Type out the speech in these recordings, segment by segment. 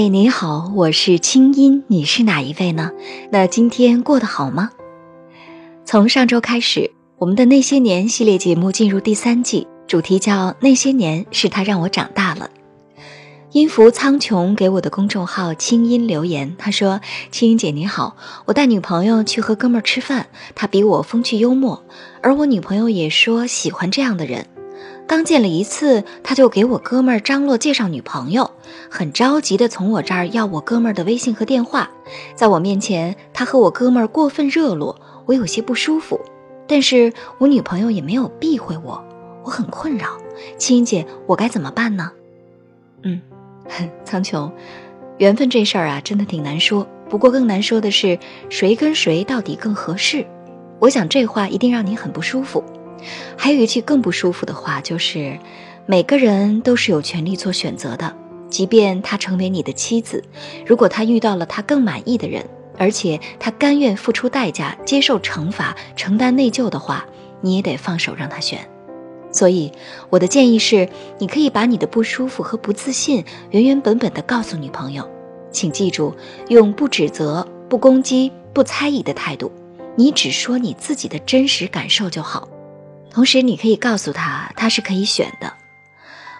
嗨，你好，我是清音，你是哪一位呢？那今天过得好吗？从上周开始，我们的那些年系列节目进入第三季，主题叫“那些年是他让我长大了”。音符苍穹给我的公众号清音留言，他说：“清音姐你好，我带女朋友去和哥们儿吃饭，他比我风趣幽默，而我女朋友也说喜欢这样的人。”刚见了一次，他就给我哥们儿张罗介绍女朋友，很着急的从我这儿要我哥们儿的微信和电话。在我面前，他和我哥们儿过分热络，我有些不舒服。但是我女朋友也没有避讳我，我很困扰。亲姐，我该怎么办呢？嗯，苍穹，缘分这事儿啊，真的挺难说。不过更难说的是，谁跟谁到底更合适？我想这话一定让你很不舒服。还有一句更不舒服的话，就是每个人都是有权利做选择的。即便他成为你的妻子，如果他遇到了他更满意的人，而且他甘愿付出代价、接受惩罚、承担内疚的话，你也得放手让他选。所以，我的建议是，你可以把你的不舒服和不自信原原本本的告诉女朋友。请记住，用不指责、不攻击、不猜疑的态度，你只说你自己的真实感受就好。同时，你可以告诉他，他是可以选的。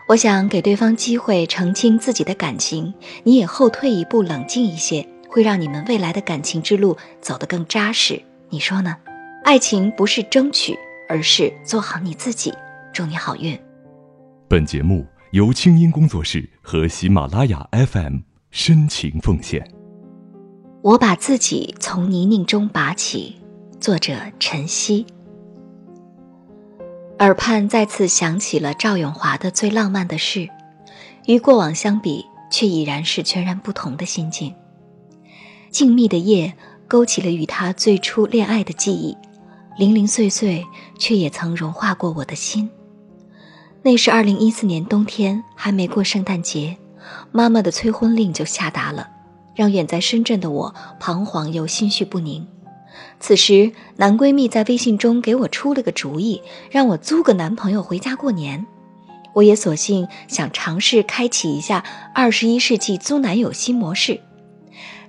我想给对方机会澄清自己的感情，你也后退一步，冷静一些，会让你们未来的感情之路走得更扎实。你说呢？爱情不是争取，而是做好你自己。祝你好运。本节目由清音工作室和喜马拉雅 FM 深情奉献。我把自己从泥泞中拔起。作者：晨曦。耳畔再次响起了赵咏华的最浪漫的事，与过往相比，却已然是全然不同的心境。静谧的夜勾起了与他最初恋爱的记忆，零零碎碎，却也曾融化过我的心。那是二零一四年冬天，还没过圣诞节，妈妈的催婚令就下达了，让远在深圳的我彷徨又心绪不宁。此时，男闺蜜在微信中给我出了个主意，让我租个男朋友回家过年。我也索性想尝试开启一下二十一世纪租男友新模式。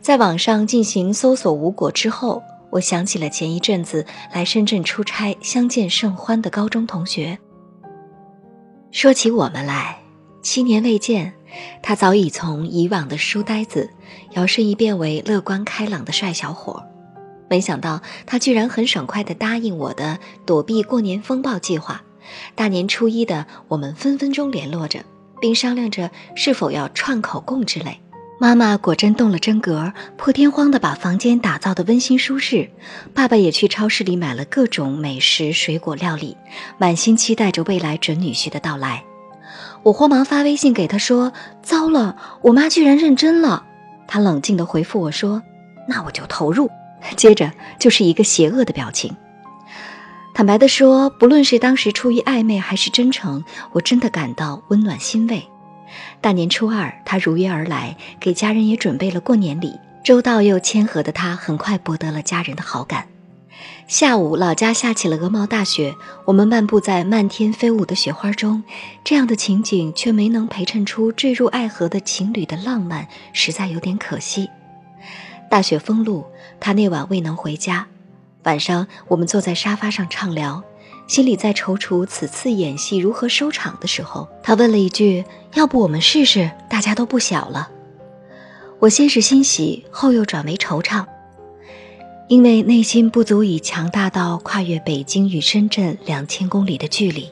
在网上进行搜索无果之后，我想起了前一阵子来深圳出差相见甚欢的高中同学。说起我们来，七年未见，他早已从以往的书呆子，摇身一变为乐观开朗的帅小伙。没想到他居然很爽快地答应我的躲避过年风暴计划。大年初一的，我们分分钟联络着，并商量着是否要串口供之类。妈妈果真动了真格，破天荒地把房间打造得温馨舒适。爸爸也去超市里买了各种美食、水果料理，满心期待着未来准女婿的到来。我慌忙发微信给他说：“糟了，我妈居然认真了。”他冷静地回复我说：“那我就投入。”接着就是一个邪恶的表情。坦白的说，不论是当时出于暧昧还是真诚，我真的感到温暖欣慰。大年初二，他如约而来，给家人也准备了过年礼。周到又谦和的他，很快博得了家人的好感。下午，老家下起了鹅毛大雪，我们漫步在漫天飞舞的雪花中，这样的情景却没能陪衬出坠入爱河的情侣的浪漫，实在有点可惜。大雪封路，他那晚未能回家。晚上，我们坐在沙发上畅聊，心里在踌躇此次演戏如何收场的时候，他问了一句：“要不我们试试？大家都不小了。”我先是欣喜，后又转为惆怅，因为内心不足以强大到跨越北京与深圳两千公里的距离。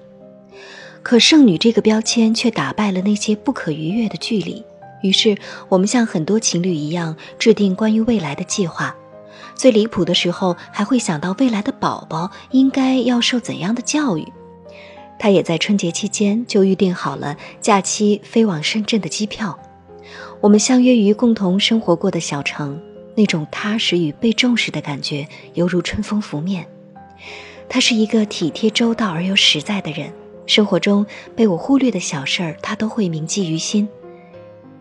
可剩女这个标签却打败了那些不可逾越的距离。于是，我们像很多情侣一样制定关于未来的计划。最离谱的时候，还会想到未来的宝宝应该要受怎样的教育。他也在春节期间就预定好了假期飞往深圳的机票。我们相约于共同生活过的小城，那种踏实与被重视的感觉犹如春风拂面。他是一个体贴周到而又实在的人，生活中被我忽略的小事儿，他都会铭记于心。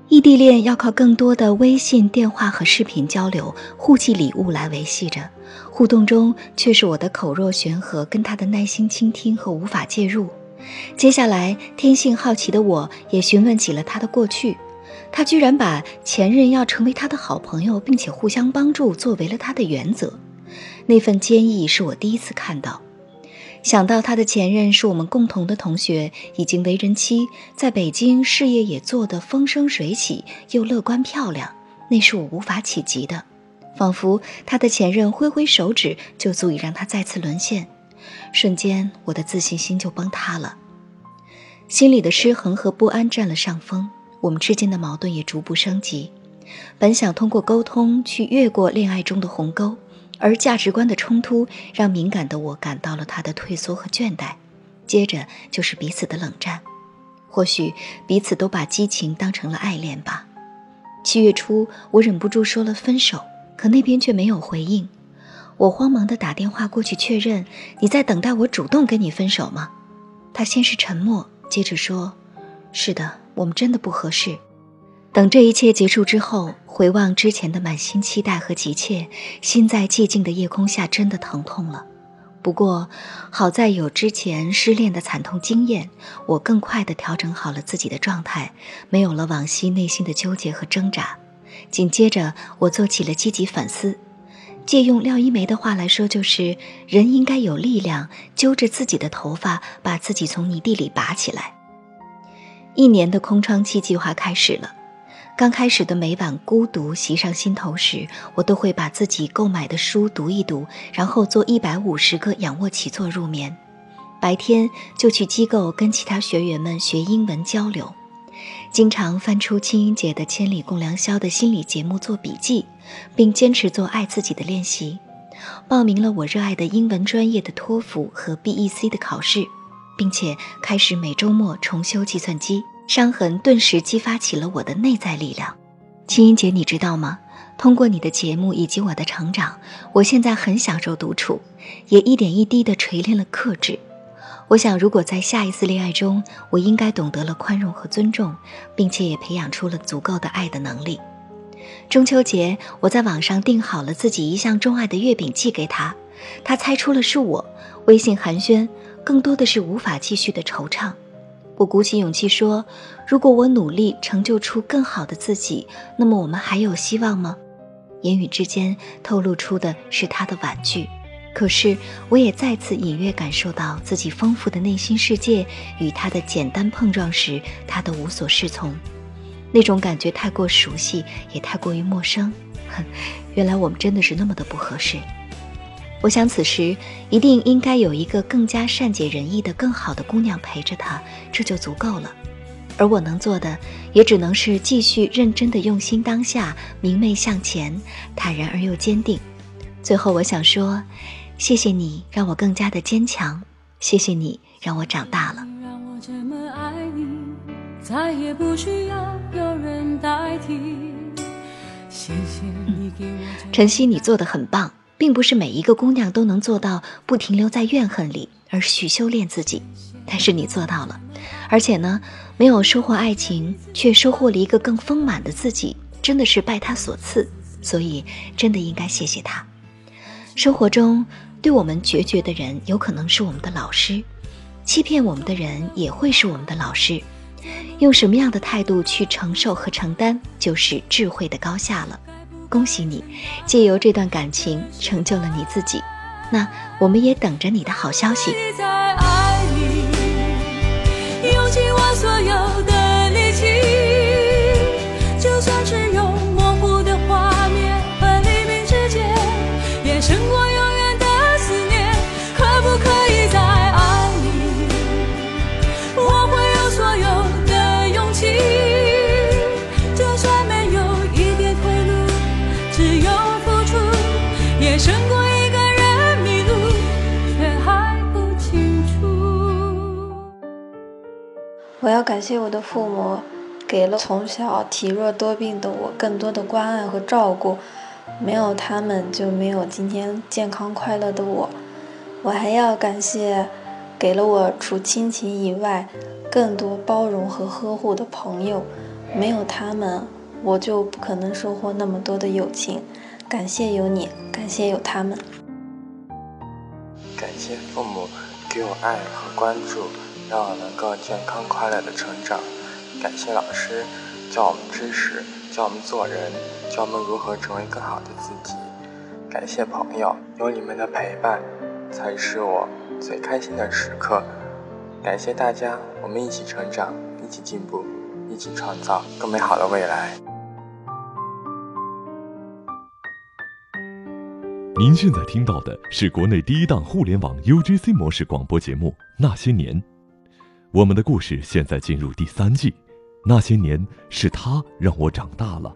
异地恋要靠更多的微信、电话和视频交流，互寄礼物来维系着，互动中却是我的口若悬河，跟他的耐心倾听和无法介入。接下来，天性好奇的我也询问起了他的过去，他居然把前任要成为他的好朋友，并且互相帮助作为了他的原则。那份坚毅是我第一次看到。想到他的前任是我们共同的同学，已经为人妻，在北京事业也做得风生水起，又乐观漂亮，那是我无法企及的。仿佛他的前任挥挥手指就足以让他再次沦陷，瞬间我的自信心就崩塌了，心里的失衡和不安占了上风，我们之间的矛盾也逐步升级。本想通过沟通去越过恋爱中的鸿沟，而价值观的冲突让敏感的我感到了他的退缩和倦怠，接着就是彼此的冷战，或许彼此都把激情当成了爱恋吧。七月初，我忍不住说了分手。可那边却没有回应，我慌忙地打电话过去确认：“你在等待我主动跟你分手吗？”他先是沉默，接着说：“是的，我们真的不合适。”等这一切结束之后，回望之前的满心期待和急切，心在寂静的夜空下真的疼痛了。不过好在有之前失恋的惨痛经验，我更快地调整好了自己的状态，没有了往昔内心的纠结和挣扎。紧接着，我做起了积极反思。借用廖一梅的话来说，就是人应该有力量，揪着自己的头发，把自己从泥地里拔起来。一年的空窗期计划开始了。刚开始的每晚孤独袭上心头时，我都会把自己购买的书读一读，然后做一百五十个仰卧起坐入眠。白天就去机构跟其他学员们学英文交流。经常翻出青音姐的《千里共良宵》的心理节目做笔记，并坚持做爱自己的练习。报名了我热爱的英文专业的托福和 BEC 的考试，并且开始每周末重修计算机。伤痕顿时激发起了我的内在力量。青音姐，你知道吗？通过你的节目以及我的成长，我现在很享受独处，也一点一滴地锤炼了克制。我想，如果在下一次恋爱中，我应该懂得了宽容和尊重，并且也培养出了足够的爱的能力。中秋节，我在网上订好了自己一向钟爱的月饼寄给他，他猜出了是我，微信寒暄，更多的是无法继续的惆怅。我鼓起勇气说：“如果我努力成就出更好的自己，那么我们还有希望吗？”言语之间透露出的是他的婉拒。可是，我也再次隐约感受到自己丰富的内心世界与他的简单碰撞时，他的无所适从。那种感觉太过熟悉，也太过于陌生。哼，原来我们真的是那么的不合适。我想，此时一定应该有一个更加善解人意的、更好的姑娘陪着他，这就足够了。而我能做的，也只能是继续认真的用心当下，明媚向前，坦然而又坚定。最后，我想说。谢谢你让我更加的坚强，谢谢你让我长大了。晨曦，你做的很棒，并不是每一个姑娘都能做到不停留在怨恨里，而是去修炼自己。但是你做到了，而且呢，没有收获爱情，却收获了一个更丰满的自己，真的是拜他所赐，所以真的应该谢谢他。生活中。对我们决绝的人，有可能是我们的老师；欺骗我们的人，也会是我们的老师。用什么样的态度去承受和承担，就是智慧的高下了。恭喜你，借由这段感情成就了你自己。那我们也等着你的好消息。用尽我所有要感谢我的父母，给了从小体弱多病的我更多的关爱和照顾，没有他们就没有今天健康快乐的我。我还要感谢，给了我除亲情以外更多包容和呵护的朋友，没有他们，我就不可能收获那么多的友情。感谢有你，感谢有他们。感谢父母给我爱和关注。让我能够健康快乐的成长，感谢老师教我们知识，教我们做人，教我们如何成为更好的自己。感谢朋友，有你们的陪伴，才是我最开心的时刻。感谢大家，我们一起成长，一起进步，一起创造更美好的未来。您现在听到的是国内第一档互联网 UGC 模式广播节目《那些年》，我们的故事现在进入第三季。那些年，是他让我长大了。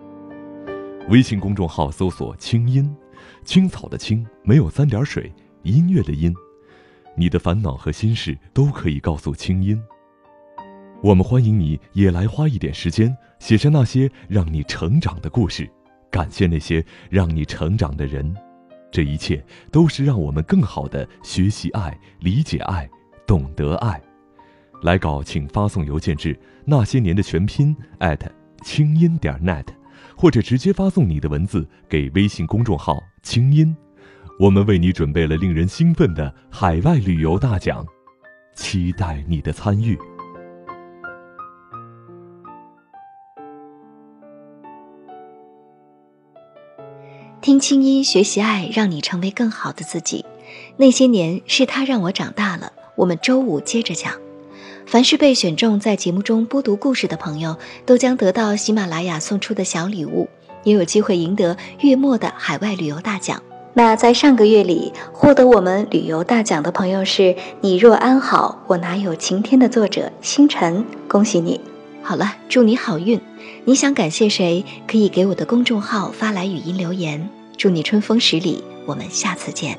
微信公众号搜索“清音”，青草的青没有三点水，音乐的音。你的烦恼和心事都可以告诉清音。我们欢迎你也来花一点时间，写下那些让你成长的故事，感谢那些让你成长的人。这一切都是让我们更好的学习爱、理解爱、懂得爱。来稿请发送邮件至那些年的全拼艾特清音点 net，或者直接发送你的文字给微信公众号“清音”，我们为你准备了令人兴奋的海外旅游大奖，期待你的参与。听清音，学习爱，让你成为更好的自己。那些年是他让我长大了。我们周五接着讲。凡是被选中在节目中播读故事的朋友，都将得到喜马拉雅送出的小礼物，也有机会赢得月末的海外旅游大奖。那在上个月里获得我们旅游大奖的朋友是你若安好，我哪有晴天的作者星辰，恭喜你！好了，祝你好运。你想感谢谁，可以给我的公众号发来语音留言。祝你春风十里，我们下次见。